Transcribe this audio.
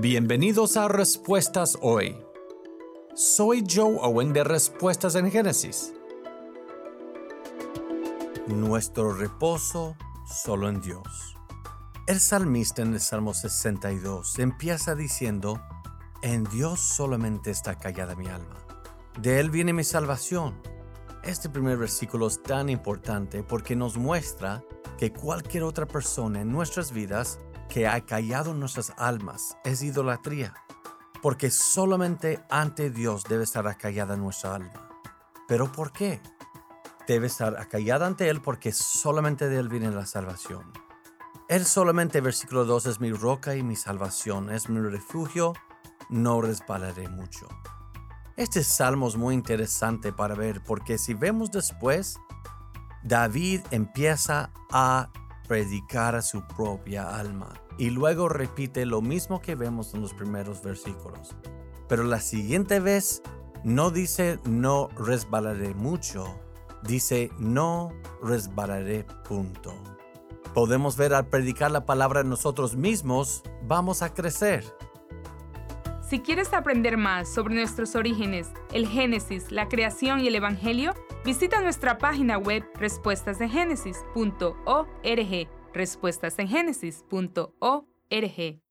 Bienvenidos a Respuestas Hoy. Soy Joe Owen de Respuestas en Génesis. Nuestro reposo solo en Dios. El salmista en el Salmo 62 empieza diciendo, En Dios solamente está callada mi alma. De Él viene mi salvación. Este primer versículo es tan importante porque nos muestra que cualquier otra persona en nuestras vidas que ha callado nuestras almas es idolatría, porque solamente ante Dios debe estar acallada nuestra alma. ¿Pero por qué? Debe estar acallada ante Él porque solamente de Él viene la salvación. Él solamente, versículo 2, es mi roca y mi salvación, es mi refugio, no resbalaré mucho. Este salmo es muy interesante para ver porque si vemos después, David empieza a predicar a su propia alma. Y luego repite lo mismo que vemos en los primeros versículos. Pero la siguiente vez no dice no resbalaré mucho, dice no resbalaré punto. Podemos ver al predicar la palabra nosotros mismos, vamos a crecer. Si quieres aprender más sobre nuestros orígenes, el Génesis, la creación y el Evangelio, visita nuestra página web respuestasdegénesis.org. Respuestasengenesis.org.